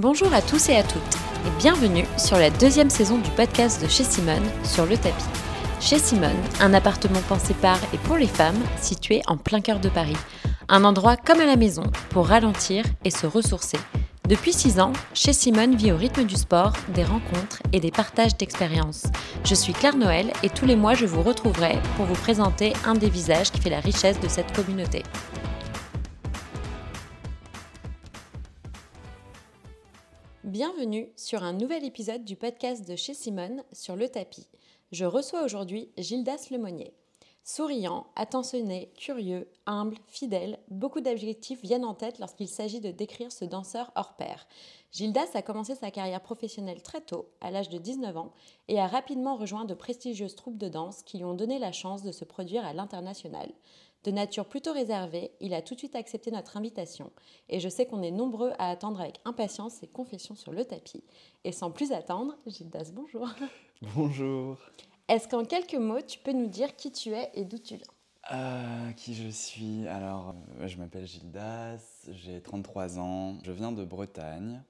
Bonjour à tous et à toutes et bienvenue sur la deuxième saison du podcast de chez Simone sur le tapis. Chez Simone, un appartement pensé par et pour les femmes situé en plein cœur de Paris. Un endroit comme à la maison pour ralentir et se ressourcer. Depuis 6 ans, chez Simone vit au rythme du sport, des rencontres et des partages d'expériences. Je suis Claire Noël et tous les mois je vous retrouverai pour vous présenter un des visages qui fait la richesse de cette communauté. Bienvenue sur un nouvel épisode du podcast de chez Simone sur le tapis. Je reçois aujourd'hui Gildas Lemonnier. Souriant, attentionné, curieux, humble, fidèle, beaucoup d'adjectifs viennent en tête lorsqu'il s'agit de décrire ce danseur hors pair. Gildas a commencé sa carrière professionnelle très tôt, à l'âge de 19 ans, et a rapidement rejoint de prestigieuses troupes de danse qui lui ont donné la chance de se produire à l'international. De nature plutôt réservée, il a tout de suite accepté notre invitation et je sais qu'on est nombreux à attendre avec impatience ses confessions sur le tapis. Et sans plus attendre, Gildas, bonjour. Bonjour. Est-ce qu'en quelques mots, tu peux nous dire qui tu es et d'où tu viens? Euh, Qui je suis? Alors, euh, je m'appelle Gildas, j'ai 33 ans, je viens de Bretagne.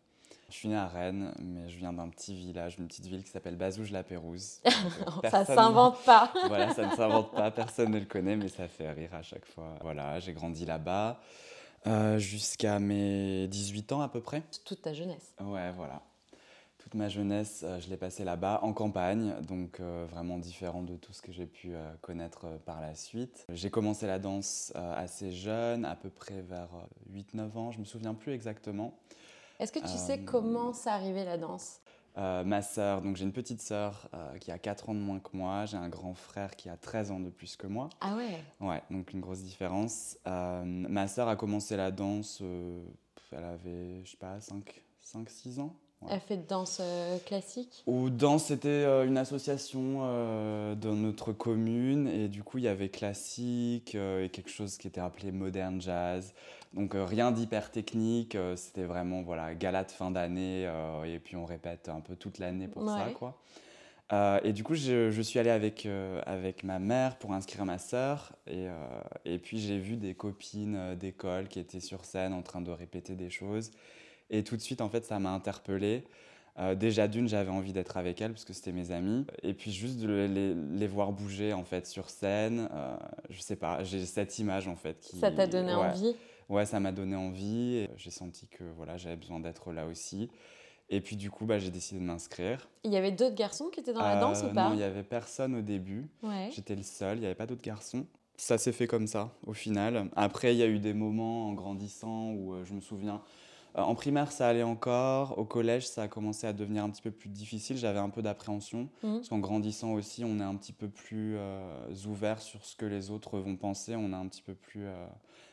Je suis né à Rennes, mais je viens d'un petit village, une petite ville qui s'appelle Bazouge-la-Pérouse. ça s'invente pas. voilà, ça ne s'invente pas, personne ne le connaît, mais ça fait rire à chaque fois. Voilà, j'ai grandi là-bas euh, jusqu'à mes 18 ans à peu près. Toute ta jeunesse. Ouais, voilà. Toute ma jeunesse, euh, je l'ai passée là-bas, en campagne, donc euh, vraiment différent de tout ce que j'ai pu connaître par la suite. J'ai commencé la danse assez jeune, à peu près vers 8-9 ans, je me souviens plus exactement. Est-ce que tu sais euh, comment ça arrivé la danse? Euh, ma sœur, donc j'ai une petite sœur euh, qui a 4 ans de moins que moi, j'ai un grand frère qui a 13 ans de plus que moi. Ah ouais? Ouais, donc une grosse différence. ma sœur a commencé la danse, elle avait, je sais pas, 5-6 ans. Elle fait de danse classique? Ou danse, c'était une association dans notre commune et du coup il y avait classique et quelque chose qui était appelé modern jazz. Donc euh, rien d'hyper technique, euh, c'était vraiment voilà, gala de fin d'année euh, et puis on répète un peu toute l'année pour ça. Quoi. et du coup, je, suis allé avec, avec ma mère pour inscrire ma sœur. Et, et puis, j'ai vu des copines d'école qui étaient sur scène en train de répéter des choses. Et tout de suite, en fait, ça m'a interpellé. déjà d'une, j'avais envie d'être avec elles parce que c'était mes amis. Et puis juste de les, les, voir bouger en fait sur scène, je sais pas, j'ai cette image en fait qui. Ça t'a donné envie? Ouais, ça m'a donné envie. J'ai senti que voilà, j'avais besoin d'être là aussi. Et puis du coup, bah, j'ai décidé de m'inscrire. Il y avait d'autres garçons qui étaient dans la danse ou euh, pas? Non, il n'y avait personne au début. J'étais le seul, il n'y avait pas d'autres garçons. Ça s'est fait comme ça, au final. Après, il y a eu des moments en grandissant où euh, je me souviens, euh, en primaire, ça allait encore. Au collège, ça a commencé à devenir un petit peu plus difficile. J'avais un peu d'appréhension. Mmh. Parce qu'en grandissant aussi, on est un petit peu plus ouvert sur ce que les autres vont penser. On est un petit peu plus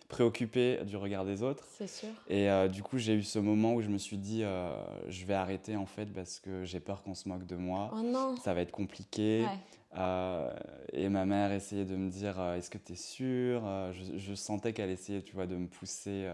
préoccupé du regard des autres. C'est sûr. Et euh, du coup, j'ai eu ce moment où je me suis dit, euh, je vais arrêter en fait parce que j'ai peur qu'on se moque de moi. Oh non. Ça va être compliqué. Euh, et ma mère essayait de me dire, est-ce que tu es sûre je, je, sentais qu'elle essayait, tu vois, de me pousser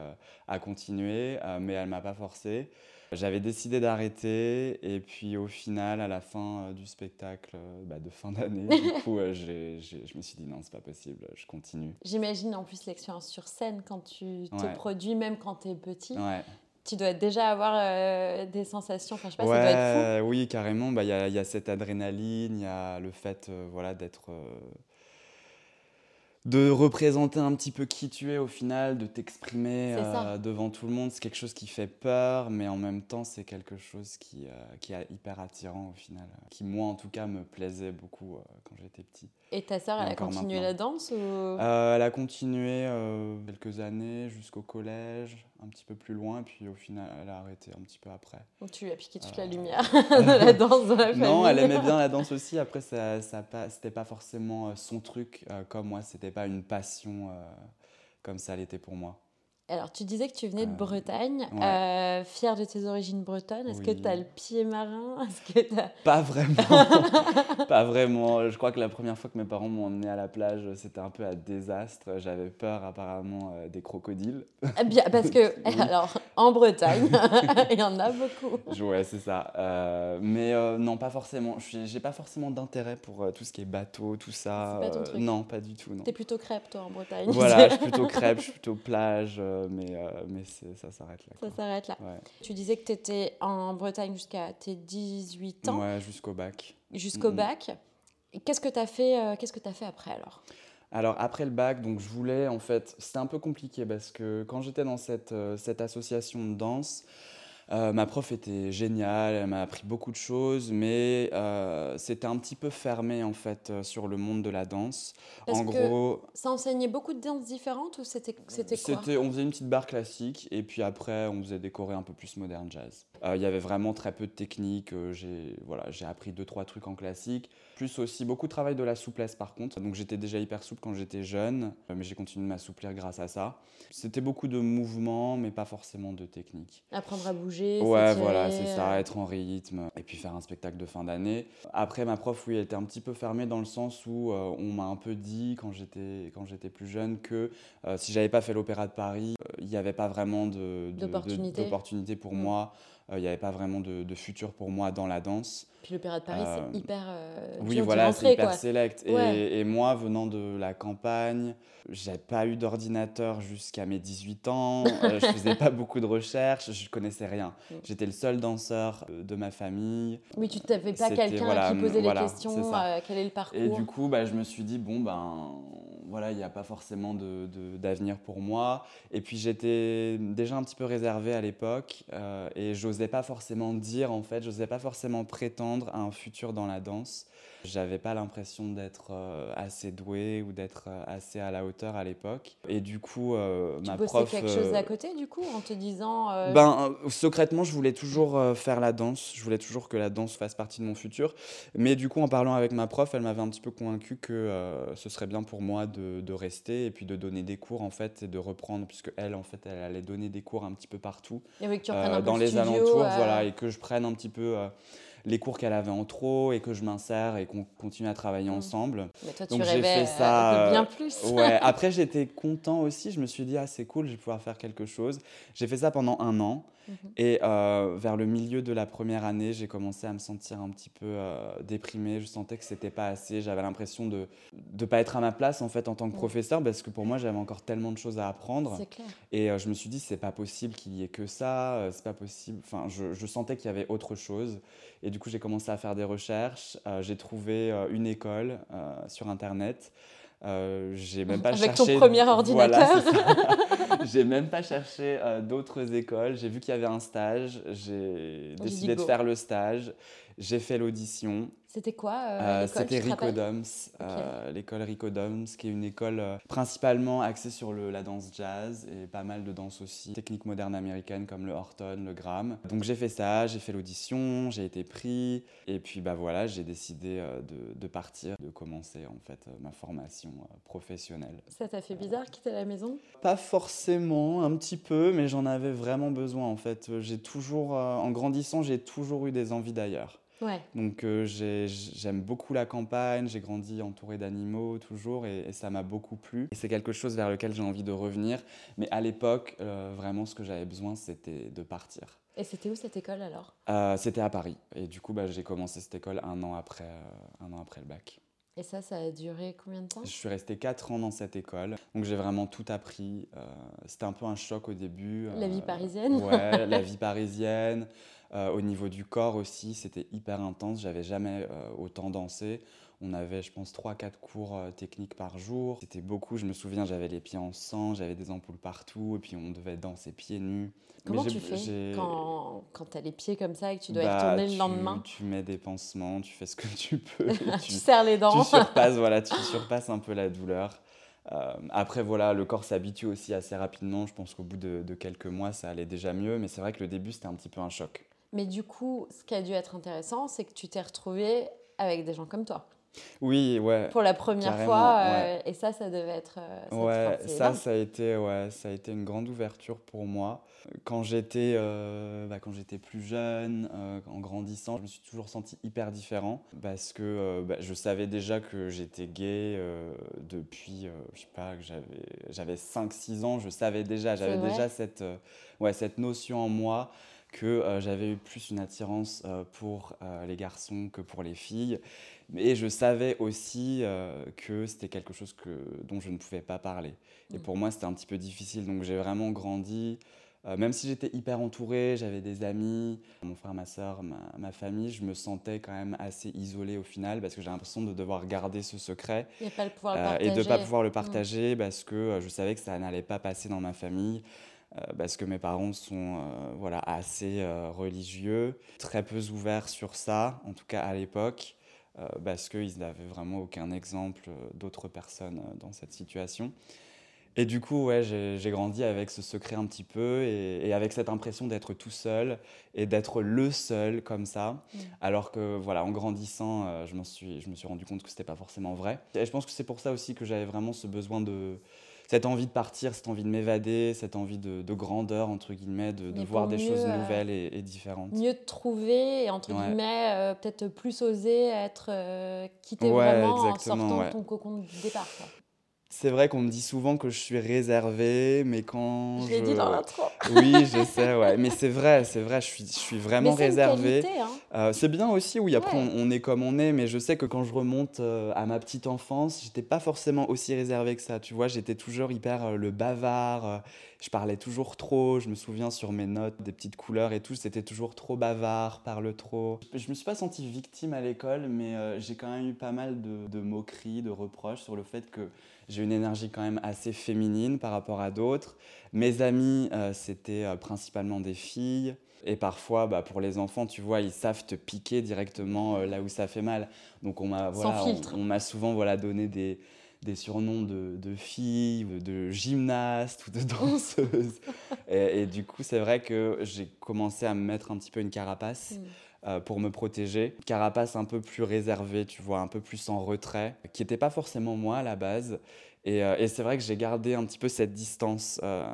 à continuer, mais elle m'a pas forcé. J'avais décidé d'arrêter et puis au final, à la fin euh, du spectacle euh, bah, de fin d'année, du coup, euh, je me suis dit non, c'est pas possible, je continue. J'imagine en plus l'expérience sur scène quand tu te produis, même quand tu es petit. Ouais. Tu dois déjà avoir des sensations, enfin je sais pas, ça doit être fou. Oui, carrément, bah, il y, a, y, a cette adrénaline, il y a le fait voilà, d'être de représenter un petit peu qui tu es au final, de t'exprimer euh, devant tout le monde, c'est quelque chose qui fait peur, mais en même temps c'est quelque chose qui, euh, qui est hyper attirant au final, qui moi en tout cas me plaisait beaucoup euh, quand j'étais petit. Et ta sœur, elle a continué la danse ou... Elle a continué quelques années jusqu'au collège, un petit peu plus loin, et puis au final elle a arrêté un petit peu après. Donc tu lui as piqué toute la lumière de la danse dans la famille. Non, elle aimait bien la danse aussi, après ça, ça pas, c'était pas forcément son truc, comme moi c'était pas une passion euh, comme ça l'était pour moi. Alors, tu disais que tu venais de euh, Bretagne, euh, fier de tes origines bretonnes. Est-ce que tu as le pied marin? Que Pas vraiment. pas vraiment. Je crois que la première fois que mes parents m'ont emmené à la plage, c'était un peu un désastre. J'avais peur apparemment des crocodiles. Eh bien, parce que, alors, en Bretagne, il y en a beaucoup. Ouais, c'est ça. mais non, pas forcément. Je n'ai pas forcément d'intérêt pour tout ce qui est bateau, tout ça. Pas ton truc. Non, pas du tout. Tu es plutôt crêpe, toi, en Bretagne. Voilà, je suis plutôt crêpe, je suis plutôt plage mais, mais ça s'arrête là. Ça s'arrête là. Tu disais que tu étais en Bretagne jusqu'à tes 18 ans. Ouais, jusqu'au bac. Jusqu'au bac. Qu'est-ce que tu as, fait, qu'est-ce que as fait après alors? Alors après le bac, donc je voulais en fait, c'était un peu compliqué parce que quand j'étais dans cette, cette association de danse, euh, ma prof était géniale, elle m'a appris beaucoup de choses, mais euh, c'était un petit peu fermé en fait euh, sur le monde de la danse. en gros, ça enseignait beaucoup de danses différentes ou c'était c'était quoi? On faisait une petite barre classique et puis après on faisait des chorés un peu plus moderne jazz. Il y avait vraiment très peu de technique. j'ai voilà, j'ai appris deux trois trucs en classique, plus aussi beaucoup de travail de la souplesse par contre. Donc j'étais déjà hyper souple quand j'étais jeune, mais j'ai continué de m'assouplir grâce à ça. C'était beaucoup de mouvements, mais pas forcément de technique. Apprendre à bouger. Ouais, voilà, c'est ça, être en rythme et puis faire un spectacle de fin d'année. Après, ma prof, oui, était un petit peu fermée dans le sens où euh, on m'a un peu dit quand j'étais quand j'étais plus jeune que euh, si j'avais pas fait l'opéra de Paris, euh, il n'y avait pas vraiment de, d'opportunité pour mm. moi. Il n'y avait pas vraiment de, futur pour moi dans la danse. Puis l'Opéra de Paris, c'est hyper. oui, voilà, c'est hyper select. Et, et, moi, venant de la campagne, j'ai pas eu d'ordinateur jusqu'à mes 18 ans. je faisais pas beaucoup de recherches. Je connaissais rien. Mm. J'étais le seul danseur de ma famille. Oui, tu n'avais pas quelqu'un qui posait les questions. quel est le parcours Et du coup, bah, je me suis dit, bon, ben voilà, il n'y a pas forcément d'avenir de, pour moi. Et puis j'étais déjà un petit peu réservé à l'époque euh, et j'osais pas forcément dire, en fait, j'osais pas forcément prétendre à un futur dans la danse. J'avais pas l'impression d'être euh, assez doué ou d'être euh, assez à la hauteur à l'époque. Et du coup, euh, tu ma prof. quelque chose à côté, du coup, en te disant. Ben, secrètement, je voulais toujours faire la danse. Je voulais toujours que la danse fasse partie de mon futur. Mais du coup, en parlant avec ma prof, elle m'avait un petit peu convaincu que ce serait bien pour moi de, de, rester et puis de donner des cours, en fait, et de reprendre, puisque elle, en fait, elle allait donner des cours un petit peu partout. Et que tu un dans les alentours, voilà, et que je prenne un petit peu les cours qu'elle avait en trop et que je m'insère et qu'on continue à travailler mm. ensemble. Mais toi, tu Donc j'ai fait ça. bien plus. ouais. Après, j'étais content aussi. Je me suis dit, ah, c'est cool, je vais pouvoir faire quelque chose. J'ai fait ça pendant un an. Mhm. Et euh, vers le milieu de la première année, j'ai commencé à me sentir un petit peu euh, déprimé. Je sentais que c'était pas assez. J'avais l'impression de ne pas être à ma place en fait en tant que professeur parce que pour moi, j'avais encore tellement de choses à apprendre. Clair. Et euh, je me suis dit, c'est pas possible qu'il y ait que ça. c'est pas possible. Enfin, je, je sentais qu'il y avait autre chose. Et du coup, j'ai commencé à faire des recherches. Euh, j'ai trouvé euh, une école euh, sur Internet. J'ai même pas Avec cherché. ton premier ordinateur. j'ai même pas cherché d'autres écoles. J'ai vu qu'il y avait un stage. J'ai décidé de faire le stage. J'ai fait l'audition. C'était quoi euh, euh C'était Ricodoms, euh, l'école Ricodoms, qui est une école euh, principalement axée sur le, la danse jazz et pas mal de danse aussi, techniques modernes américaines comme le Horton, le Gram. Donc j'ai fait ça, j'ai fait l'audition, j'ai été pris, et puis bah voilà, j'ai décidé de, de, partir, de commencer en fait ma formation professionnelle. Ça t'a fait bizarre quitter la maison? Pas forcément, un petit peu, mais j'en avais vraiment besoin en fait. J'ai toujours, en grandissant, j'ai toujours eu des envies d'ailleurs. Donc euh, j'aime beaucoup la campagne, j'ai grandi entouré d'animaux toujours et, ça m'a beaucoup plu. Et c'est quelque chose vers lequel j'ai envie de revenir. Mais à l'époque, euh, vraiment ce que j'avais besoin, c'était de partir. Et c'était où cette école alors? Euh, C'était à Paris. Et du coup, bah, j'ai commencé cette école un an après, un an après le bac. Et ça, ça a duré combien de temps? Je suis resté 4 ans dans cette école, donc j'ai vraiment tout appris. C'était un peu un choc au début. La vie parisienne Ouais, la vie parisienne. Euh, au niveau du corps aussi, c'était hyper intense. J'avais jamais euh, autant dansé. On avait, je pense, 3-4 cours euh, techniques par jour. C'était beaucoup. Je me souviens, j'avais les pieds en sang, j'avais des ampoules partout, et puis on devait danser pieds nus. Comment tu fais quand, quand tu as les pieds comme ça et que tu dois y bah, retourner le lendemain? Tu mets des pansements, tu fais ce que tu peux. tu, serres les dents. Tu surpasses, voilà, tu surpasses un peu la douleur. après, voilà, le corps s'habitue aussi assez rapidement. Je pense qu'au bout de, de, quelques mois, ça allait déjà mieux. Mais c'est vrai que le début, c'était un petit peu un choc. Mais du coup, ce qui a dû être intéressant, c'est que tu t'es retrouvé avec des gens comme toi. Oui, ouais. Pour la première fois, euh, et ça, ça devait être. Euh, ouais, ça, ça a été, ouais, ça a été une grande ouverture pour moi. Quand j'étais, euh, bah, quand j'étais plus jeune, en grandissant, je me suis toujours senti hyper différent parce que bah, je savais déjà que j'étais gay depuis, je sais pas, que j'avais, j'avais 5-6 ans. Je savais déjà, j'avais déjà cette, ouais, cette notion en moi que euh, j'avais eu plus une attirance euh, pour euh, les garçons que pour les filles. Mais je savais aussi que c'était quelque chose que, dont je ne pouvais pas parler. Et mm. pour moi, c'était un petit peu difficile. Donc j'ai vraiment grandi. même si j'étais hyper entouré, j'avais des amis, mon frère, ma soeur, ma, famille, je me sentais quand même assez isolé au final parce que j'ai l'impression de devoir garder ce secret et, pas et de ne pas pouvoir le mm. partager parce que je savais que ça n'allait pas passer dans ma famille. Euh, parce que mes parents sont euh, voilà, assez euh, religieux, très peu ouverts sur ça, en tout cas à l'époque, parce qu'ils n'avaient vraiment aucun exemple d'autres personnes dans cette situation. Et du coup, ouais, j'ai grandi avec ce secret un petit peu et, avec cette impression d'être tout seul et d'être le seul comme ça. Mm. Alors que, voilà, en grandissant, je, suis, je me suis rendu compte que ce n'était pas forcément vrai. Et je pense que c'est pour ça aussi que j'avais vraiment ce besoin de, cette envie de partir, cette envie de m'évader, cette envie de, grandeur, entre guillemets, de, voir des choses euh, nouvelles et, différentes. Mieux te trouver et, entre guillemets, euh, peut-être plus oser être euh, quitté vraiment en sortant de ton cocon de départ. C'est vrai qu'on me dit souvent que je suis réservé, mais quand je... l'ai dit dans l'intro. Oui, je sais, ouais. Mais c'est vrai, c'est vrai, je suis, je suis vraiment réservé. Hein. Euh, c'est bien aussi, oui, après on, est comme on est, mais je sais que quand je remonte euh, à ma petite enfance, j'étais pas forcément aussi réservé que ça, tu vois, j'étais toujours hyper euh, le bavard, je parlais toujours trop, je me souviens sur mes notes des petites couleurs et tout, c'était toujours trop bavard, parle trop. Je me suis pas senti victime à l'école, mais j'ai quand même eu pas mal de, de moqueries, de reproches sur le fait que j'ai une énergie quand même assez féminine par rapport à d'autres. Mes amis, euh, c'était euh, principalement des filles. Et parfois, bah, pour les enfants, tu vois, ils savent te piquer directement euh, là où ça fait mal. Donc on m'a voilà, on, m'a souvent voilà, donné des, des surnoms de, de, filles, de gymnastes ou de danseuses. et, du coup, c'est vrai que j'ai commencé à me mettre un petit peu une carapace. Mm. Euh, pour me protéger. Carapace un peu plus réservée, tu vois, un peu plus en retrait, qui n'était pas forcément moi à la base. Et, euh, et c'est vrai que j'ai gardé un petit peu cette distance euh,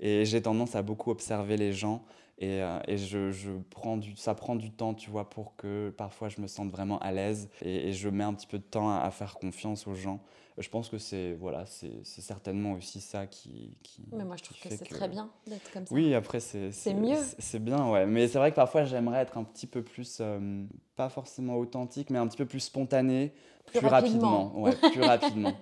et j'ai tendance à beaucoup observer les gens. Et, et je, je, prends du, ça prend du temps, tu vois, pour que parfois je me sente vraiment à l'aise. Et, et, je mets un petit peu de temps à, à faire confiance aux gens je pense que c'est voilà, c'est certainement aussi ça qui. qui mais moi, je trouve que c'est très bien d'être comme ça. Oui, après, c'est. C'est mieux. C'est bien, ouais. Mais c'est vrai que parfois, j'aimerais être un petit peu plus, euh, pas forcément authentique, mais un petit peu plus spontané, plus, rapidement. rapidement. Ouais, plus rapidement.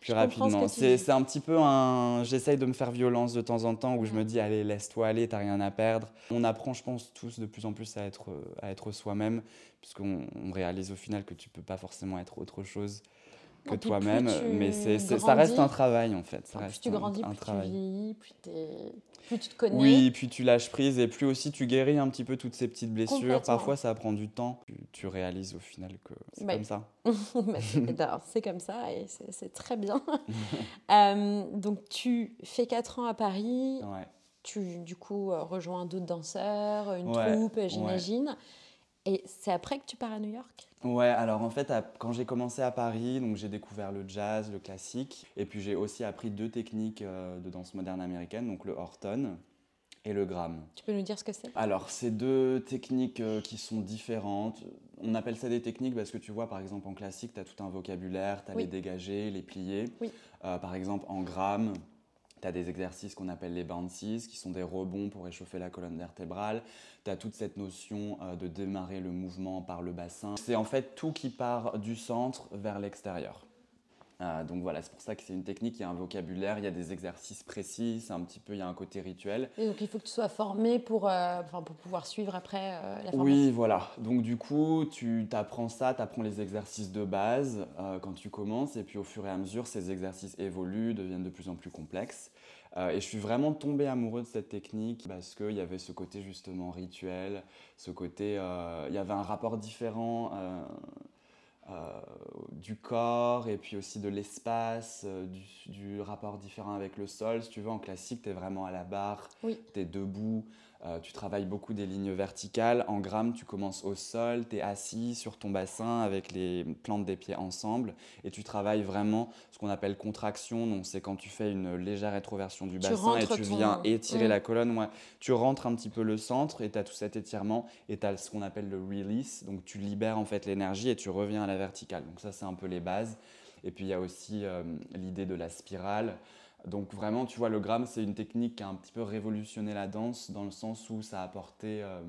plus rapidement. C'est un petit peu un. J'essaye de me faire violence de temps en temps où je me dis, allez, laisse-toi aller, t'as rien à perdre. On apprend, je pense, tous de plus en plus à être, à être soi-même, puisqu'on réalise au final que tu peux pas forcément être autre chose que toi-même, mais c'est, ça reste un travail en fait. Ça reste plus tu grandis, plus tu vieillis, plus, plus, tu te connais. Oui, puis tu lâches prise et plus aussi tu guéris un petit peu toutes ces petites blessures. Parfois ça prend du temps. Tu, réalises au final que c'est comme ça. c'est comme ça et c'est, très bien. Euh, donc tu fais 4 ans à Paris. Tu du coup euh, rejoins d'autres danseurs, une troupe, j'imagine. Et c'est après que tu pars à New York? Ouais, alors en fait, quand j'ai commencé à Paris, donc j'ai découvert le jazz, le classique, et puis j'ai aussi appris deux techniques euh, de danse moderne américaine, donc le Horton et le Gram. Tu peux nous dire ce que c'est? Alors, c'est deux techniques euh, qui sont différentes. On appelle ça des techniques parce que tu vois, par exemple, en classique, tu as tout un vocabulaire, tu as les dégagés, les pliés. Oui. Euh, par exemple, en Gram, tu as des exercices qu'on appelle les bounces, qui sont des rebonds pour réchauffer la colonne vertébrale. Tu as toute cette notion euh, de démarrer le mouvement par le bassin. C'est en fait tout qui part du centre vers l'extérieur. Euh, donc voilà, c'est pour ça que c'est une technique, il y a un vocabulaire, il y a des exercices précis, c'est un petit peu, il y a un côté rituel. Et donc il faut que tu sois formé pour, euh, pour pouvoir suivre après la formation. Oui, voilà. Donc du coup, tu apprends ça, tu apprends les exercices de base quand tu commences, et puis au fur et à mesure, ces exercices évoluent, deviennent de plus en plus complexes. Euh, et je suis vraiment tombé amoureux de cette technique parce qu'il y avait ce côté justement rituel, ce côté, euh, il y avait un rapport différent euh, du corps et puis aussi de l'espace, du, du, rapport différent avec le sol. Si tu veux, en classique, tu es vraiment à la barre, oui. tu es debout. Euh, tu travailles beaucoup des lignes verticales. En grammes, tu commences au sol, tu es assis sur ton bassin avec les plantes des pieds ensemble et tu travailles vraiment ce qu'on appelle contraction. Donc, c'est quand tu fais une légère rétroversion du bassin et tu viens étirer la colonne. Tu rentres un petit peu le centre et tu as tout cet étirement et tu as ce qu'on appelle le release. Donc, tu libères en fait l'énergie et tu reviens à la verticale. Donc, ça, c'est un peu les bases. Et puis, il y a aussi euh, l'idée de la spirale. Donc vraiment, tu vois, le gramme, c'est une technique qui a un petit peu révolutionné la danse dans le sens où ça a apporté euh,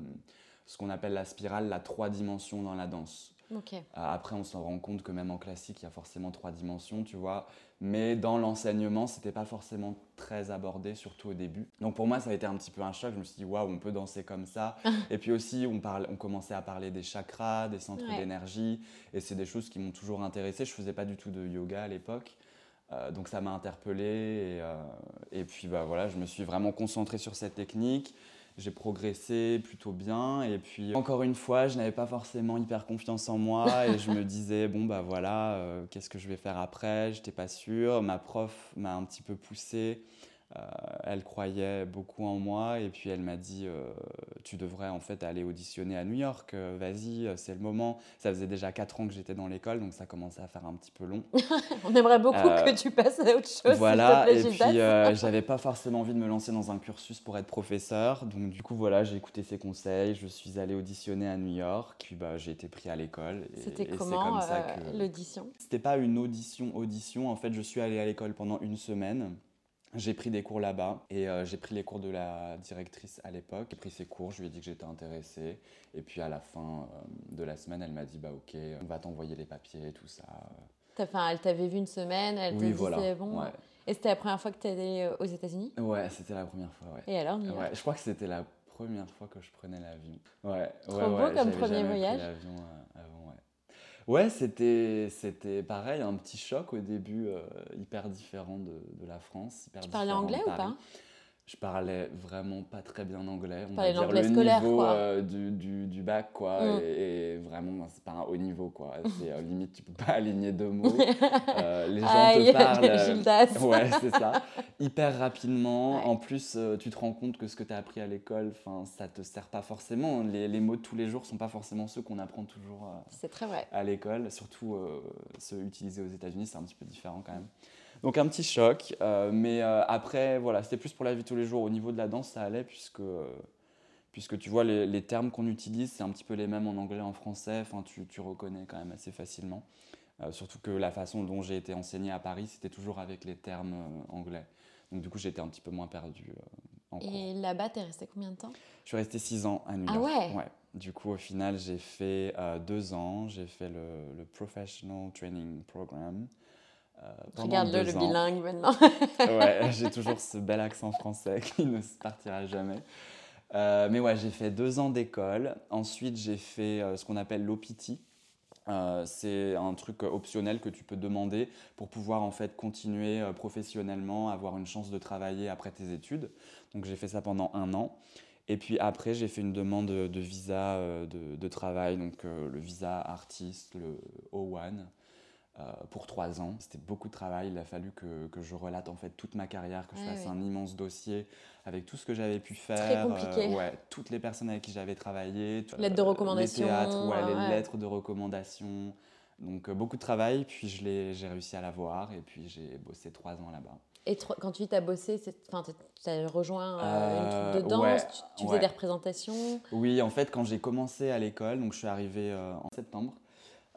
ce qu'on appelle la spirale, la trois dimensions dans la danse. Ok. Après, on s'en rend compte que même en classique, il y a forcément trois dimensions, tu vois. Mais dans l'enseignement, c'était pas forcément très abordé, surtout au début. Donc pour moi, ça a été un petit peu un choc. Je me suis dit, waouh, on peut danser comme ça. et puis aussi, on, parle, on commençait à parler des chakras, des centres Ouais. d'énergie. Et c'est des choses qui m'ont toujours intéressé. Je faisais pas du tout de yoga à l'époque. Euh, donc ça m'a interpellé. Et, euh, et puis bah, voilà, je me suis vraiment concentré sur cette technique. J'ai progressé plutôt bien. Et puis encore une fois, je n'avais pas forcément hyper confiance en moi. et je me disais, bon bah voilà, euh, qu'est-ce que je vais faire après? J'étais pas sûre. Ma prof m'a un petit peu poussé. Euh, elle croyait beaucoup en moi et puis elle m'a dit euh, tu devrais en fait aller auditionner à New York, euh, vas-y, c'est le moment. Ça faisait déjà 4 ans que j'étais dans l'école donc ça commençait à faire un petit peu long. On aimerait beaucoup que tu passes à autre chose. voilà, et te plaît, puis euh, j'avais pas forcément envie de me lancer dans un cursus pour être professeur donc du coup voilà, j'ai écouté ses conseils, je suis allé auditionner à New York, puis bah, j'ai été pris à l'école. C'était comment euh, que- l'audition? C'était pas une audition audition. En fait, je suis allé à l'école pendant une semaine. J'ai pris des cours là-bas et euh, j'ai pris les cours de la directrice à l'époque. J'ai pris ses cours, je lui ai dit que j'étais intéressée. Et puis à la fin euh, de la semaine, elle m'a dit bah ok, on va t'envoyer les papiers, tout ça. Enfin, elle t'avait vu une semaine, elle t'a oui, dit voilà. c'est bon. Ouais, Et c'était la première fois que tu allé aux États-Unis? Ouais, c'était la première fois. Ouais. Et alors, Ouais, je crois que c'était la première fois que je prenais l'avion. Ouais, Trop ouais, beau ouais, comme premier jamais pris voyage. l'avion, euh, avant, ouais. Ouais, c'était, c'était pareil, un petit choc au début, euh, hyper différent de, de la France. Hyper Tu parlais anglais ou pas? Je parlais vraiment pas très bien anglais. On va dire le scolaire, niveau quoi. euh, du, du, du bac, quoi. Mm. Et, et vraiment, c'est pas un haut niveau, quoi. C'est euh, limite, tu peux pas aligner deux mots. Euh, les gens Aïe, te parlent. euh. Ouais, c'est ça. Hyper rapidement. Ouais. En plus, tu te rends compte que ce que tu as appris à l'école, ça te sert pas forcément. Les, les mots de tous les jours sont pas forcément ceux qu'on apprend toujours C'est très vrai. à l'école. Surtout ceux utilisés aux États-Unis, c'est un petit peu différent quand même. Donc un petit choc, euh, mais euh, après, voilà, c'était plus pour la vie tous les jours. Au niveau de la danse, ça allait puisque, euh, puisque tu vois, les, les termes qu'on utilise, c'est un petit peu les mêmes en anglais, en français. Enfin, tu, tu reconnais quand même assez facilement. Euh, surtout que la façon dont j'ai été enseigné à Paris, c'était toujours avec les termes anglais. Donc du coup, j'étais un petit peu moins perdu en cours. Et là-bas, t'es resté combien de temps? Je suis resté six ans à New Ah York. ouais Du coup, au final, j'ai fait euh, deux ans. J'ai fait le, le Professional Training Program. Euh, Regarde-le, le ans. bilingue maintenant. Ouais, j'ai toujours ce bel accent français qui ne se partira jamais. Euh, mais ouais, j'ai fait deux ans d'école. Ensuite, j'ai fait euh, ce qu'on appelle l'OPT. Euh, c'est un truc optionnel que tu peux demander pour pouvoir en fait continuer professionnellement, avoir une chance de travailler après tes études. Donc j'ai fait ça pendant un an. Et puis après, j'ai fait une demande de, visa de, de travail, donc le visa artiste, le O1, euh, pour trois ans. C'était beaucoup de travail. Il a fallu que, que je relate en fait toute ma carrière, que je Ouais, fasse un immense dossier avec tout ce que j'avais pu faire. euh, compliqué. ouais, toutes les personnes avec qui j'avais travaillé. Lettres de euh, recommandation, Les théâtres, ouais, les ouais. lettres de recommandation. Donc euh, beaucoup de travail, puis je l'ai- j'ai réussi à l'avoir et puis j'ai bossé trois ans là-bas. Et quand tu dis t'as bossé, tu as rejoint euh, une troupe de Euh, danse, ouais, tu, tu faisais ouais. des représentations? Oui, en fait, quand j'ai commencé à l'école, donc je suis arrivé euh, en septembre, euh,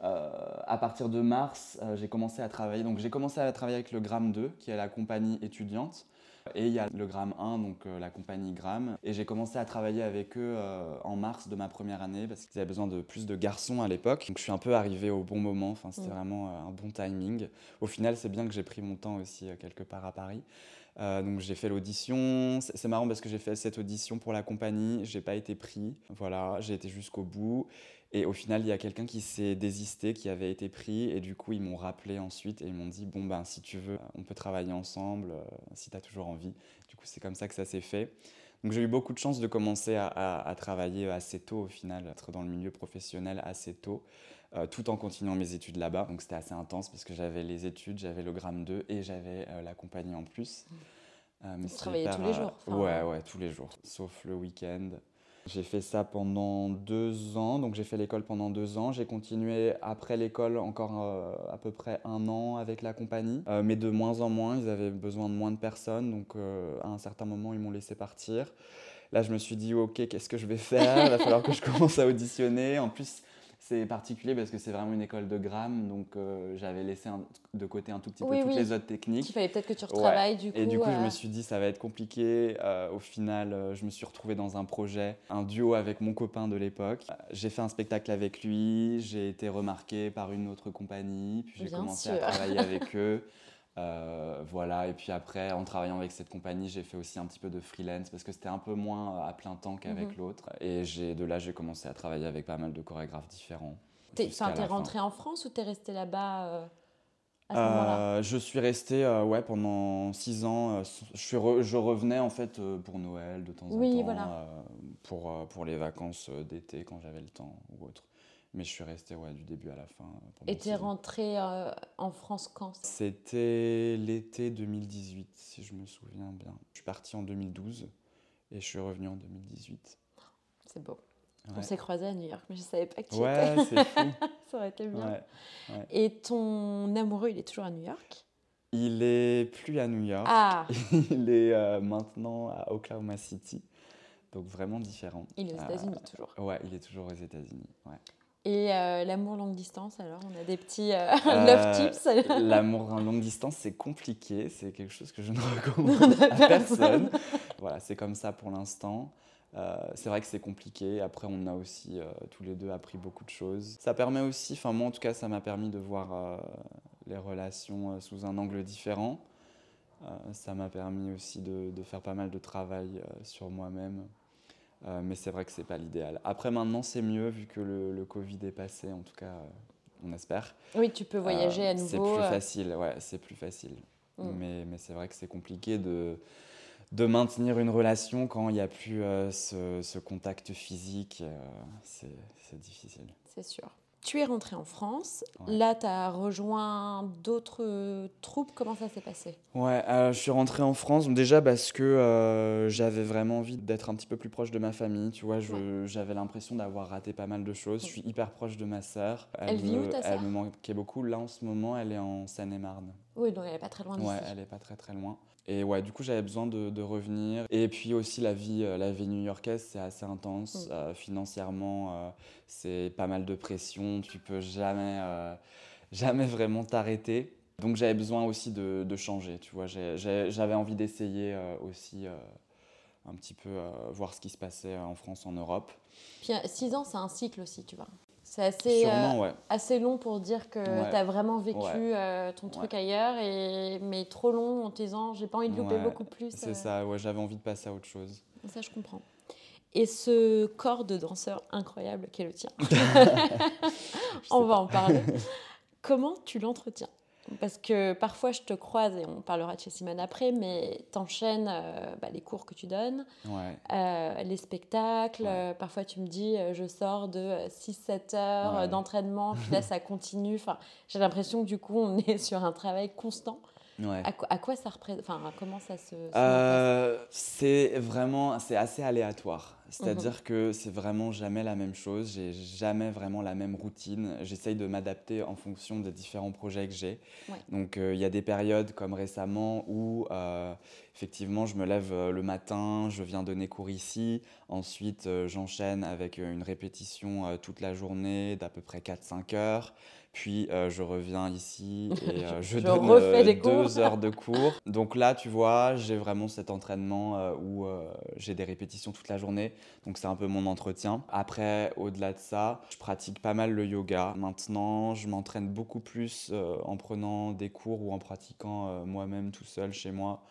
à partir de mars, euh, j'ai commencé à travailler. Donc j'ai commencé à travailler avec le Gramme 2, qui est la compagnie étudiante. Et il y a le Gramme 1, donc euh, la compagnie Gramme. Et j'ai commencé à travailler avec eux euh, en mars de ma première année parce qu'ils avaient besoin de plus de garçons à l'époque. Donc je suis un peu arrivé au bon moment, enfin, c'était Mm. vraiment euh, un bon timing. Au final, c'est bien que j'ai pris mon temps aussi euh, quelque part à Paris. Euh, donc j'ai fait l'audition. C'est c'est marrant parce que j'ai fait cette audition pour la compagnie. J'ai pas été pris. Voilà, j'ai été jusqu'au bout. Et au final, il y a quelqu'un qui s'est désisté, qui avait été pris. Et du coup, ils m'ont rappelé ensuite et ils m'ont dit Bon, ben, si tu veux, on peut travailler ensemble, euh, si tu as toujours envie. Du coup, c'est comme ça que ça s'est fait. Donc, j'ai eu beaucoup de chance de commencer à, à- à travailler assez tôt, au final, être dans le milieu professionnel assez tôt, euh, tout en continuant mes études là-bas. Donc, c'était assez intense parce que j'avais les études, j'avais le gramme 2 et j'avais euh, la compagnie en plus. Euh, mais travaillais hyper, tous les jours, enfin. Ouais, ouais, tous les jours, sauf le week-end. J'ai fait ça pendant deux ans, donc j'ai fait l'école pendant deux ans. J'ai continué après l'école encore euh, à peu près un an avec la compagnie, Euh, mais de moins en moins. Ils avaient besoin de moins de personnes, donc euh, à un certain moment, ils m'ont laissé partir. Là, je me suis dit, ok, qu'est-ce que je vais faire? Il va falloir que je commence à auditionner. En plus, c'est particulier parce que c'est vraiment une école de grammes, donc euh, j'avais laissé de côté un tout petit peu Oui, toutes oui. les autres techniques. Il fallait peut-être que tu Ouais. retravailles du coup. Et du coup, je euh, me suis dit, ça va être compliqué. Euh, au final, euh, je me suis retrouvé dans un projet, un duo avec mon copain de l'époque. Euh, J'ai fait un spectacle avec lui, j'ai été remarqué par une autre compagnie, puis j'ai commencé sûr. à travailler avec eux. Euh, voilà, et puis après, en travaillant avec cette compagnie, j'ai fait aussi un petit peu de freelance parce que c'était un peu moins à plein temps qu'avec Mhm. l'autre. Et j'ai- de là, j'ai commencé à travailler avec pas mal de chorégraphes différents. T'es rentré en France ou t'es resté là-bas euh, à ce moment-là Euh, je suis resté euh, ouais, pendant six ans. euh, je, suis re- je revenais en fait pour Noël de temps en Oui, temps, voilà. pour, pour les vacances d'été quand j'avais le temps ou autre. Mais je suis resté ouais, du début à la fin. Et t'es rentré euh, en France quand C'était l'été 2018, si je me souviens bien. Je suis parti en 2012 et je suis revenu en 2018. C'est beau. On s'est croisés à New York, mais je savais pas que tu Ouais, étais. c'est fou. Ça aurait été bien. Ouais. Et ton amoureux, il est toujours à New York? Il est plus à New York. Ah, Il est euh, maintenant à Oklahoma City. Donc vraiment différent. il est aux Euh, États-Unis toujours. Ouais, il est toujours aux États-Unis. Ouais. Et euh, l'amour longue distance, alors? On a des petits Euh, love tips? L'amour en longue distance, c'est compliqué. C'est quelque chose que je ne recommande à personne. voilà, c'est comme ça pour l'instant. Euh, c'est vrai que c'est compliqué. Après, on a aussi euh, tous les deux appris beaucoup de choses. Ça permet aussi, enfin moi en tout cas, ça m'a permis de voir euh, les relations sous un angle différent. Ça m'a permis aussi de, de faire pas mal de travail sur moi-même. Mais c'est vrai que c'est pas l'idéal. Après, maintenant, c'est mieux vu que le, le Covid est passé, en tout cas, on espère. Oui, tu peux voyager à nouveau. C'est plus facile, ouais, c'est plus facile. Mm. Mais, mais c'est vrai que c'est compliqué de, de maintenir une relation quand il n'y a plus euh, ce, ce contact physique. euh, c'est difficile. C'est sûr. Tu es rentré en France. Ouais. Là, tu as rejoint d'autres troupes. Comment ça s'est passé? Ouais, euh, je suis rentré en France déjà parce que j'avais vraiment envie d'être un petit peu plus proche de ma famille. Tu vois, j'avais l'impression d'avoir raté pas mal de choses. Je suis hyper proche de ma sœur. Elle vit me, où, ta Elle sœur? me manquait beaucoup. Là, en ce moment, elle est en Seine-et-Marne. Oui, donc elle n'est pas très loin d'ici. Ouais, elle est pas très très loin. Et ouais, du coup, j'avais besoin de, de revenir. Et puis aussi, la vie, euh, la vie new-yorkaise, c'est assez intense. Mm. Euh, financièrement, euh, c'est pas mal de pression. Tu peux jamais, euh, jamais vraiment t'arrêter. Donc, j'avais besoin aussi de, de changer. Tu vois, j'avais envie d'essayer aussi un petit peu euh, voir ce qui se passait en France, en Europe. Puis 6 ans, c'est un cycle aussi, tu vois. C'est assez, euh, ouais. assez long pour dire que Ouais. tu as vraiment vécu Ouais. euh, ton truc ailleurs, et... mais trop long en te disant j'ai pas envie de louper beaucoup plus. C'est euh, ça, ouais, j'avais envie de passer à autre chose. Ça, je comprends. Et ce corps de danseur incroyable qu'est le tien, on va en parler. Comment tu l'entretiens? Parce que parfois je te croise, et on parlera de chez Simone après, mais t'enchaînes euh, bah, les cours que tu donnes, Ouais. euh, les spectacles. Ouais. euh, parfois tu me dis, euh, je sors de 6-7 heures Ouais. d'entraînement, puis là ça continue. Enfin, J'ai l'impression que du coup on est sur un travail constant. Ouais. À, quoi- à quoi ça représente Enfin, comment ça se. se Euh, c'est vraiment, c'est assez aléatoire. Mhm. C'est-à-dire que c'est vraiment jamais la même chose. J'ai jamais vraiment la même routine. J'essaye de m'adapter en fonction des différents projets que j'ai. Ouais. Donc euh, il y a des périodes comme récemment où euh, effectivement je me lève euh, le matin, je viens donner cours ici. Ensuite euh, j'enchaîne avec une répétition toute la journée d'à peu près 4-5 heures. Puis euh, je reviens ici et euh, je, Je donne refais euh, des cours. deux heures de cours. Donc là, tu vois, j'ai vraiment cet entraînement où j'ai des répétitions toute la journée. Donc c'est un peu mon entretien. Après, au-delà de ça, je pratique pas mal le yoga. Maintenant, je m'entraîne beaucoup plus en prenant des cours ou en pratiquant moi-même tout seul chez moi.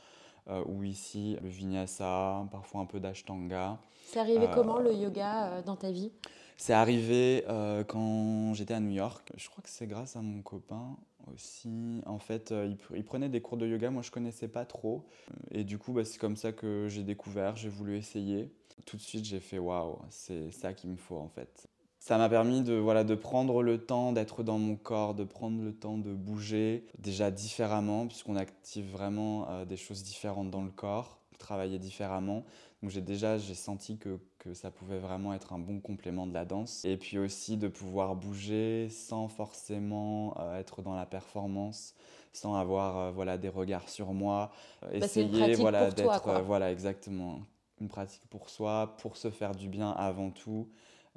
Euh, ou ici, le vinyasa, parfois un peu d'ashtanga. C'est arrivé Euh, comment le yoga euh, dans ta vie? C'est arrivé quand j'étais à New York. Je crois que c'est grâce à mon copain aussi. En fait, il prenait des cours de yoga, moi je connaissais pas trop. Et du coup, bah, c'est comme ça que j'ai découvert, j'ai voulu essayer. Tout de suite, j'ai fait waouh, c'est ça qu'il me faut en fait. Ça m'a permis de, voilà, de prendre le temps d'être dans mon corps, de prendre le temps de bouger, déjà différemment, puisqu'on active vraiment euh, des choses différentes dans le corps, travailler différemment. Donc j'ai déjà j'ai senti que, que ça pouvait vraiment être un bon complément de la danse. Et puis aussi de pouvoir bouger sans forcément euh, être dans la performance, sans avoir euh, voilà, des regards sur moi. Bah, essayer voilà, d'être voilà, exactement. Une pratique pour soi, pour se faire du bien avant tout.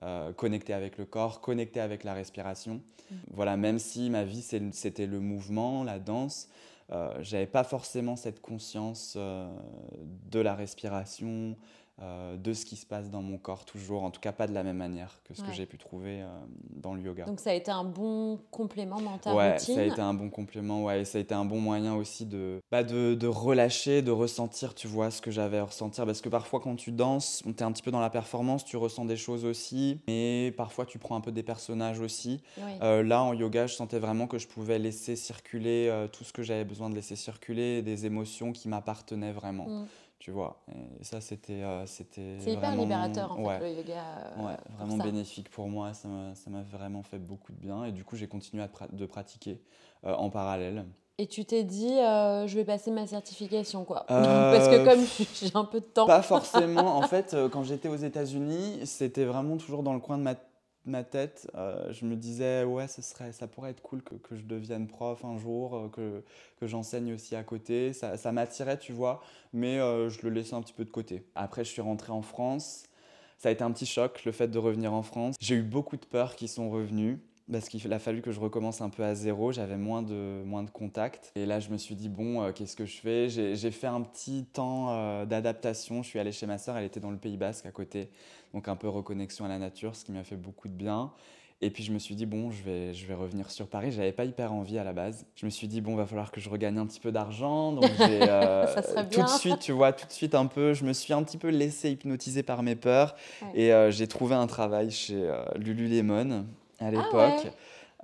Euh, connecter avec le corps, connecter avec la respiration. Mm. Voilà, même si ma vie c'était le mouvement, la danse, euh, j'avais pas forcément cette conscience euh, de la respiration, euh, de ce qui se passe dans mon corps toujours, en tout cas pas de la même manière que ce que j'ai pu trouver euh, dans le yoga. Donc ça a été un bon complément ta Ouais, routine. ça a été un bon complément, ouais, et ça a été un bon moyen aussi de, bah, de, de relâcher, de ressentir, tu vois, ce que j'avais à ressentir. Parce que parfois, quand tu danses, tu es un petit peu dans la performance, tu ressens des choses aussi, mais parfois, tu prends un peu des personnages aussi. Oui. Euh, là, en yoga, je sentais vraiment que je pouvais laisser circuler tout ce que j'avais besoin de laisser circuler, des émotions qui m'appartenaient vraiment, Mm. Tu vois. Et ça, c'était euh, c'était C'est hyper vraiment- libérateur en ouais. fait le yoga. euh, Ouais, vraiment bénéfique pour moi, ça m'a ça m'a vraiment fait beaucoup de bien et du coup j'ai continué à pra- de pratiquer euh, en parallèle. Et tu t'es dit, je vais passer ma certification quoi. Parce que comme j'ai un peu de temps. Pas forcément, en fait quand j'étais aux États-Unis, c'était vraiment toujours dans le coin de ma, ma tête, Euh, je me disais ouais ce serait, ça pourrait être cool que, que je devienne prof un jour, euh, que, que j'enseigne aussi à côté, ça, ça m'attirait tu vois, mais euh, je le laissais un petit peu de côté. Après je suis rentré en France, ça a été un petit choc le fait de revenir en France. J'ai eu beaucoup de peurs qui sont revenues. Parce qu'il a fallu que je recommence un peu à zéro, j'avais moins de, moins de contacts. Et là, je me suis dit, bon, euh, qu'est-ce que je fais? J'ai fait un petit temps euh, d'adaptation. Je suis allé chez ma sœur, elle était dans le Pays Basque à côté. Donc un peu reconnexion à la nature, ce qui m'a fait beaucoup de bien. Et puis je me suis dit, bon, je vais, je vais revenir sur Paris. J'avais pas hyper envie à la base. Je me suis dit, bon, va falloir que je regagne un petit peu d'argent. Donc j'ai euh, tout de suite, tu vois, tout de suite un peu, je me suis un petit peu laissé hypnotiser par mes peurs. Ouais. Et euh, j'ai trouvé un travail chez euh, Lululemon à l'époque. Ah ouais.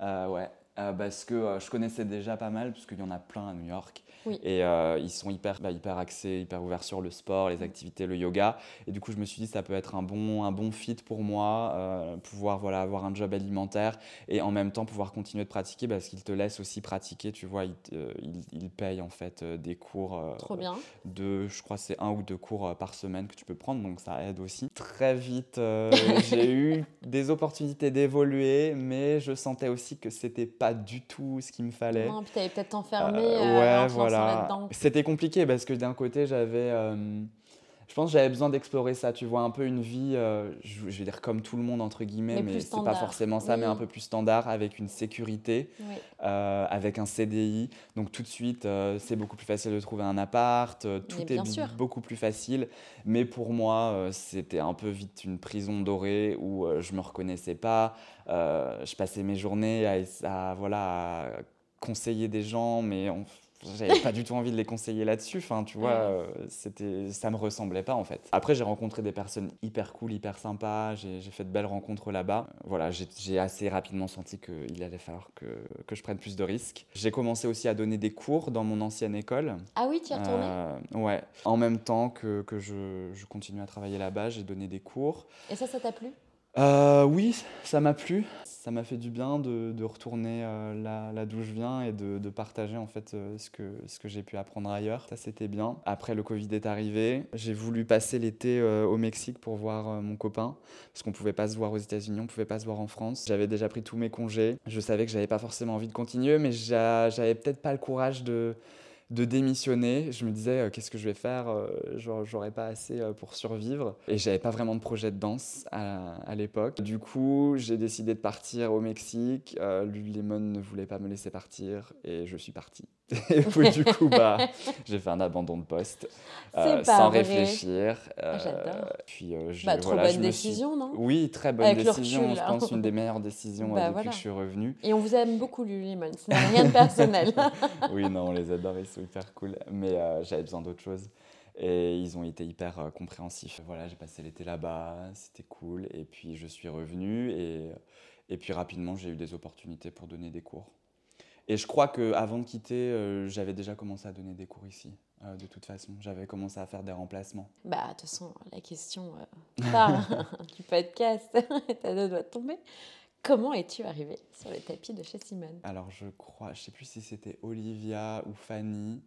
Euh, ouais. Euh, parce que euh, je connaissais déjà pas mal, parce qu'il y en a plein à New York. Oui. Et euh, ils sont hyper, bah, hyper axés, hyper ouverts sur le sport, les activités, le yoga. Et du coup, je me suis dit, ça peut être un bon, un bon fit pour moi, euh, pouvoir voilà, avoir un job alimentaire et en même temps pouvoir continuer de pratiquer parce qu'ils te laissent aussi pratiquer. Tu vois, ils, euh, ils, ils payent en fait euh, des cours. Trop bien. de, je crois que c'est un ou deux cours par semaine que tu peux prendre, donc ça aide aussi. Très vite, j'ai eu des opportunités d'évoluer, mais je sentais aussi que c'était pas du tout ce qu'il me fallait. Non, puis t'avais peut-être enfermé en ouais, lançant voilà. C'était compliqué parce que d'un côté, j'avais. euh, je pense que j'avais besoin d'explorer ça, tu vois, un peu une vie, euh, je, vais dire comme tout le monde, entre guillemets, Mais c'est pas standard. forcément ça, mais un peu plus standard, avec une sécurité Oui. euh, avec un CDI. Donc tout de suite, euh, c'est beaucoup plus facile de trouver un appart, tout est sûr. beaucoup plus facile. Mais pour moi, c'était un peu vite une prison dorée où je me reconnaissais pas. Je passais mes journées à, voilà, à conseiller des gens, mais on- j'avais pas du tout envie de les conseiller là-dessus. Enfin, tu vois, euh, c'était, ça me ressemblait pas en fait. Après, j'ai rencontré des personnes hyper cool, hyper sympas. J'ai, fait de belles rencontres là-bas. Voilà, j'ai, assez rapidement senti qu'il allait falloir que, que je prenne plus de risques. J'ai commencé aussi à donner des cours dans mon ancienne école. Ah oui, tu y retourné Euh, ouais. En même temps que, que je, je continue à travailler là-bas, j'ai donné des cours. Et ça, ça t'a plu? Euh, oui, ça m'a plu. Ça m'a fait du bien de, retourner euh, là, là d'où je viens et de, partager en fait euh, ce que, ce que j'ai pu apprendre ailleurs. Ça c'était bien. Après le Covid est arrivé, j'ai voulu passer l'été au Mexique pour voir mon copain parce qu'on pouvait pas se voir aux États-Unis, on pouvait pas se voir en France. J'avais déjà pris tous mes congés. Je savais que j'avais pas forcément envie de continuer, mais j'a- j'avais peut-être pas le courage de de démissionner. Je me disais, euh, qu'est-ce que je vais faire Euh, J'aurais pas assez euh, pour survivre. Et j'avais pas vraiment de projet de danse à, à l'époque. Du coup, j'ai décidé de partir au Mexique. Lululemon ne voulait pas me laisser partir et je suis parti. Et puis, du coup, bah, j'ai fait un abandon de poste euh, sans vrai. réfléchir. Euh, J'adore. Puis, euh, Bah, trop voilà, bonne je me suis- décision, non? Oui, très bonne Avec décision. recul, je pense une des meilleures décisions euh, Bah, depuis voilà. que je suis revenu. Et on vous aime beaucoup, Lululemon. Ce n'est rien de personnel. oui, non, on les adore, ils sont hyper cool. Mais euh, j'avais besoin d'autre chose. Et ils ont été hyper euh, compréhensifs. Voilà, j'ai passé l'été là-bas, c'était cool. Et puis je suis revenu et, et puis rapidement, j'ai eu des opportunités pour donner des cours. Et je crois qu'avant de quitter, euh, j'avais déjà commencé à donner des cours ici, euh, de toute façon. J'avais commencé à faire des remplacements. Bah, de toute façon, la question euh, phare du podcast à deux doigts tomber. Comment es-tu arrivée sur le tapis de chez Simone? Alors je crois, je sais plus si c'était Olivia ou Fanny.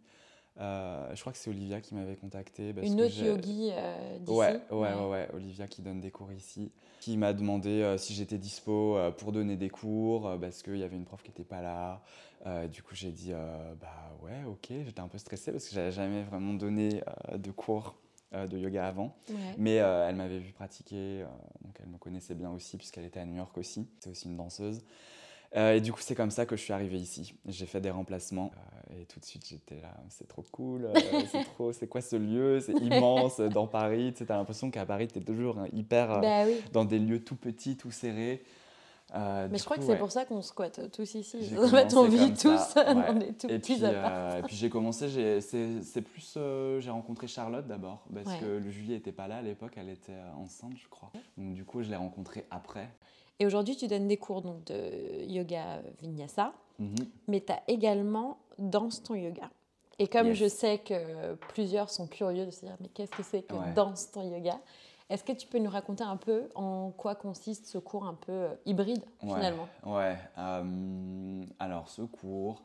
Euh, je crois que c'est Olivia qui m'avait contacté. parce Une autre yogi euh, d'ici? Ouais, ouais, ouais, ouais, Olivia qui donne des cours ici, qui m'a demandé euh, si j'étais dispo pour donner des cours parce qu'il y avait une prof qui n'était pas là. Euh, du coup, j'ai dit euh, bah ouais, ok. J'étais un peu stressée parce que j'avais jamais vraiment donné euh, de cours de yoga avant. Ouais. Mais elle m'avait vu pratiquer, donc elle me connaissait bien aussi, puisqu'elle était à New York aussi. C'est aussi une danseuse. Et du coup, c'est comme ça que je suis arrivée ici. J'ai fait des remplacements et tout de suite, j'étais là, c'est trop cool, c'est trop, c'est quoi ce lieu? C'est immense dans Paris. Tu as l'impression qu'à Paris, tu es toujours hein, hyper Bah oui. dans des lieux tout petits, tout serrés. Euh, Mais je crois coup, que c'est ouais. pour ça qu'on squatte tous ici. J'ai En fait, on vit tous ouais. dans des tout Et petits puis, euh, et puis j'ai commencé, j'ai- c'est c'est plus, euh, j'ai rencontré Charlotte d'abord, parce Ouais. que le Julie était pas là à l'époque, elle était enceinte, je crois. Donc du coup, je l'ai rencontrée après. Et aujourd'hui, tu donnes des cours donc, de yoga vinyasa, Mhm. mais tu as également danse ton yoga. Et comme Yes. je sais que plusieurs sont curieux de se dire mais qu'est-ce que c'est que danse ton yoga? Est-ce que tu peux nous raconter un peu en quoi consiste ce cours un peu euh, hybride Ouais. finalement? Ouais. euh, alors, ce cours,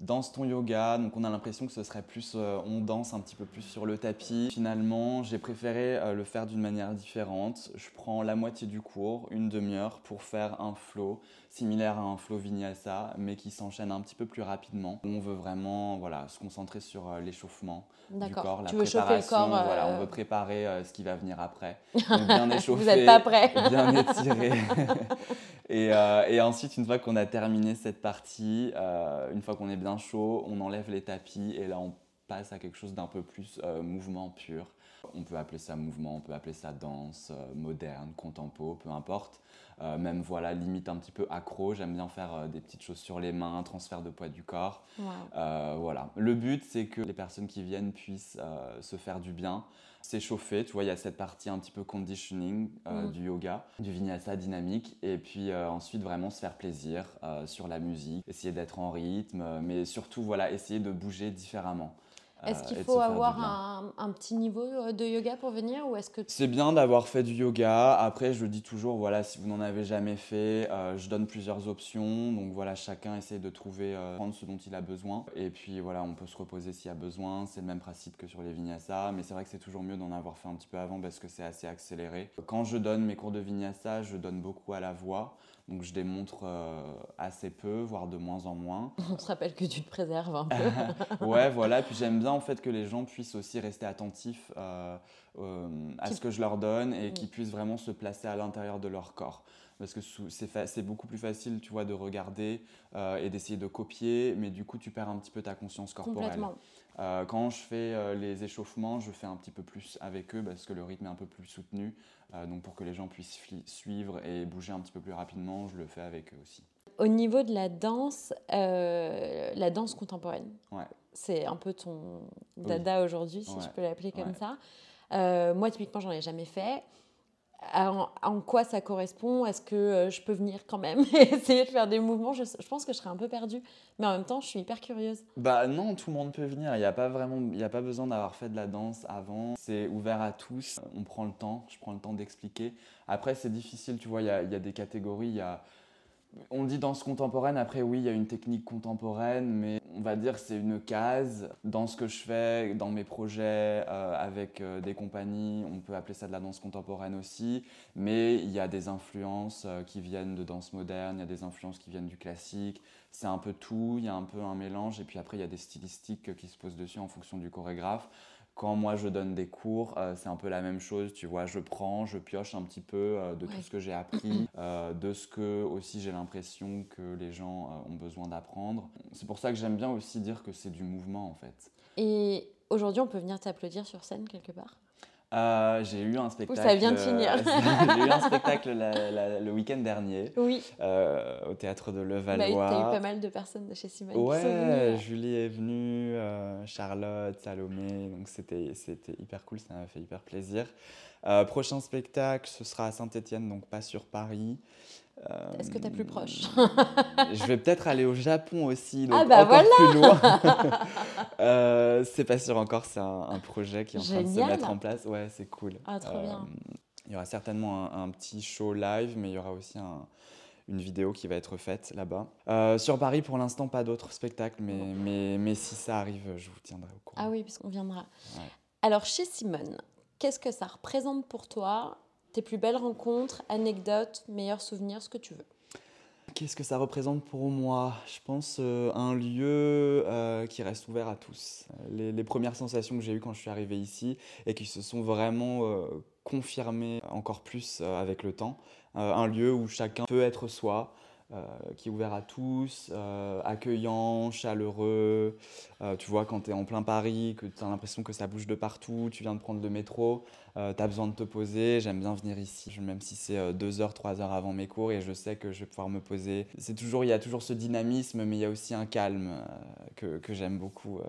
danse ton yoga. Donc, on a l'impression que ce serait plus, euh, on danse un petit peu plus sur le tapis. Finalement, j'ai préféré euh, le faire d'une manière différente. Je prends la moitié du cours, une demi-heure, pour faire un flow similaire à un flow vinyasa, mais qui s'enchaîne un petit peu plus rapidement. On veut vraiment, voilà, se concentrer sur euh, l'échauffement du corps, la Tu veux chauffer le préparation. corps Voilà, on veut préparer ce qui va venir après. Donc, bien échauffer. Vous n'êtes pas prêts bien étiré. et, et ensuite, une fois qu'on a terminé cette partie, une fois qu'on est bien chaud, on enlève les tapis et là, on passe à quelque chose d'un peu plus euh, mouvement pur. On peut appeler ça mouvement, on peut appeler ça danse, euh, moderne, contempo, peu importe. Euh, même voilà, limite un petit peu accro. J'aime bien faire des petites choses sur les mains, transfert de poids du corps. Wow. Voilà. Le but, c'est que les personnes qui viennent puissent se faire du bien, s'échauffer. Tu vois, il y a cette partie un petit peu conditioning euh, Mm. du yoga, du vinyasa dynamique, et puis euh, ensuite vraiment se faire plaisir euh, sur la musique, essayer d'être en rythme, mais surtout voilà, essayer de bouger différemment. Est-ce qu'il faut avoir un, un petit niveau euh, de yoga pour venir ou est-ce que C'est bien d'avoir fait du yoga. Après, je dis toujours, voilà, si vous n'en avez jamais fait, euh, je donne plusieurs options. Donc voilà, chacun essaie de trouver, euh, prendre ce dont il a besoin. Et puis voilà, on peut se reposer s'il y a besoin. C'est le même principe que sur les vinyasa. Mais c'est vrai que c'est toujours mieux d'en avoir fait un petit peu avant parce que c'est assez accéléré. Quand je donne mes cours de vinyasa, je donne beaucoup à la voix. Donc je démontre euh, assez peu, voire de moins en moins. on se rappelle que tu te préserves un peu ouais, voilà. Puis j'aime bien en fait que les gens puissent aussi rester attentifs euh, euh, à ce que je leur donne et Mm. qu'ils puissent vraiment se placer à l'intérieur de leur corps. Parce que c'est beaucoup plus facile, tu vois, de regarder euh, et d'essayer de copier, mais du coup, tu perds un petit peu ta conscience corporelle. complètement quand je fais les échauffements, je fais un petit peu plus avec eux parce que le rythme est un peu plus soutenu. Donc pour que les gens puissent suivre et bouger un petit peu plus rapidement, je le fais avec eux aussi. Au niveau de la danse, euh, la danse contemporaine, Ouais. C'est un peu ton dada aujourd'hui, si Ouais. je peux l'appeler comme Ouais. ça. Euh, moi, typiquement, j'en ai jamais fait. En, en quoi ça correspond? Est-ce que euh, je peux venir quand même et essayer de faire des mouvements? Je, je pense que je serais un peu perdue, mais en même temps, je suis hyper curieuse. Bah non, tout le monde peut venir. Il n'y a pas vraiment, il y a pas besoin d'avoir fait de la danse avant. C'est ouvert à tous. On prend le temps. Je prends le temps d'expliquer. Après, c'est difficile. Tu vois, il y a, il y a des catégories. Il y a, on dit danse contemporaine. Après, oui, il y a une technique contemporaine, mais on va dire c'est une case dans ce que je fais, dans mes projets euh, avec euh, des compagnies. On peut appeler ça de la danse contemporaine aussi. Mais il y a des influences euh, qui viennent de danse moderne. Il y a des influences qui viennent du classique c'est un peu tout, il y a un peu un mélange, et puis après il y a des stylistiques qui se posent dessus en fonction du chorégraphe. Quand moi je donne des cours, euh, c'est un peu la même chose, tu vois, je prends, je pioche un petit peu euh, de Ouais. tout ce que j'ai appris, euh, de ce que aussi j'ai l'impression que les gens ont besoin d'apprendre. C'est pour ça que j'aime bien aussi dire que c'est du mouvement en fait. Et aujourd'hui, on peut venir t'applaudir sur scène quelque part? Euh, j'ai eu un spectacle. ça vient de finir. euh, j'ai eu un spectacle la- la- le week-end dernier Oui, euh, au théâtre de bah, Levallois. tu as eu pas mal de personnes de chez Simone qui sont Ouais, venues. Julie est venue, euh, Charlotte, Salomé, donc c'était c'était hyper cool, ça m'a fait hyper plaisir. Prochain spectacle, ce sera à Saint-Étienne, donc pas sur Paris. Euh, Est-ce que tu es plus proche Je vais peut-être aller au Japon aussi, donc Ah bah encore plus loin. Euh, c'est pas sûr encore, c'est un, un projet qui est en train de se mettre en place. Ouais, c'est cool. Ah, trop bien. Il y aura certainement un, un petit show live, mais il y aura aussi un- une vidéo qui va être faite là-bas. Euh, sur Paris, pour l'instant, pas d'autres spectacles, mais, mais, mais si ça arrive, je vous tiendrai au courant. Ah oui, puisqu'on viendra. Ouais. Alors, chez Simone, qu'est-ce que ça représente pour toi Tes plus belles rencontres, anecdotes, meilleurs souvenirs, ce que tu veux Qu'est-ce que ça représente pour moi? Je pense euh, un lieu euh, qui reste ouvert à tous. Les, les premières sensations que j'ai eues quand je suis arrivé ici et qui se sont vraiment euh, confirmées encore plus euh, avec le temps. Euh, un lieu où chacun peut être soi, euh, qui est ouvert à tous, euh, accueillant, chaleureux. Euh, tu vois, quand tu es en plein Paris, que tu as l'impression que ça bouge de partout, tu viens de prendre le métro, tu as besoin de te poser, j'aime bien venir ici, même si c'est euh, deux heures, trois heures avant mes cours et je sais que je vais pouvoir me poser. C'est toujours, il y a toujours ce dynamisme, mais il y a aussi un calme euh, que, que j'aime beaucoup euh,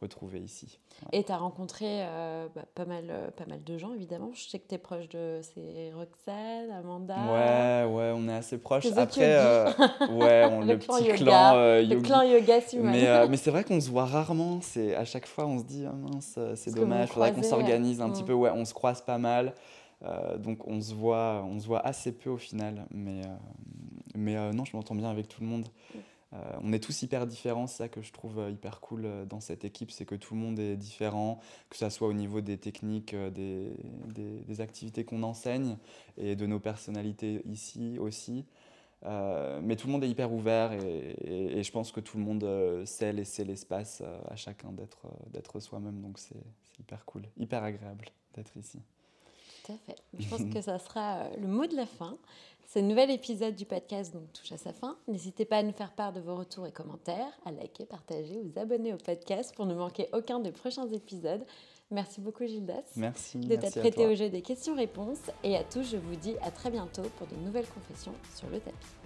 retrouver ici. Et tu as rencontré euh, bah, pas, mal, euh, pas mal de gens, évidemment. Je sais que tu es proche de c'est Roxane, Amanda. Ouais, ouais, assez proches. Tes Après, euh, ouais, on, Le petit yoga, clan euh, Le clan yoga Simone. Mais, euh, mais c'est vrai qu'on se voit rarement. C'est à chaque fois on se dit ah mince, euh, c'est dommage. vous Faudrait qu'on s'organise un mm. petit peu. Ouais, on se croise pas mal. Euh, donc on se voit, on se voit assez peu au final. Mais euh, mais euh, non, je m'entends bien avec tout le monde. Euh, on est tous hyper différents, c'est ça que je trouve euh, hyper cool euh, dans cette équipe, c'est que tout le monde est différent, que ça soit au niveau des techniques, des, des- activités qu'on enseigne et de nos personnalités ici aussi. Mais tout le monde est hyper ouvert et, je pense que tout le monde sait laisser l'espace à chacun d'être soi-même, donc c'est hyper cool, hyper agréable d'être ici. Tout à fait. Je pense que ça sera le mot de la fin. Ce nouvel épisode du podcast donc, touche à sa fin. N'hésitez pas à nous faire part de vos retours et commentaires, à liker, partager, vous abonner au podcast pour ne manquer aucun des prochains épisodes. Merci beaucoup Gildas Merci. de t'être prêté au jeu des questions-réponses. Et à tous, je vous dis à très bientôt pour de nouvelles confessions sur le tapis.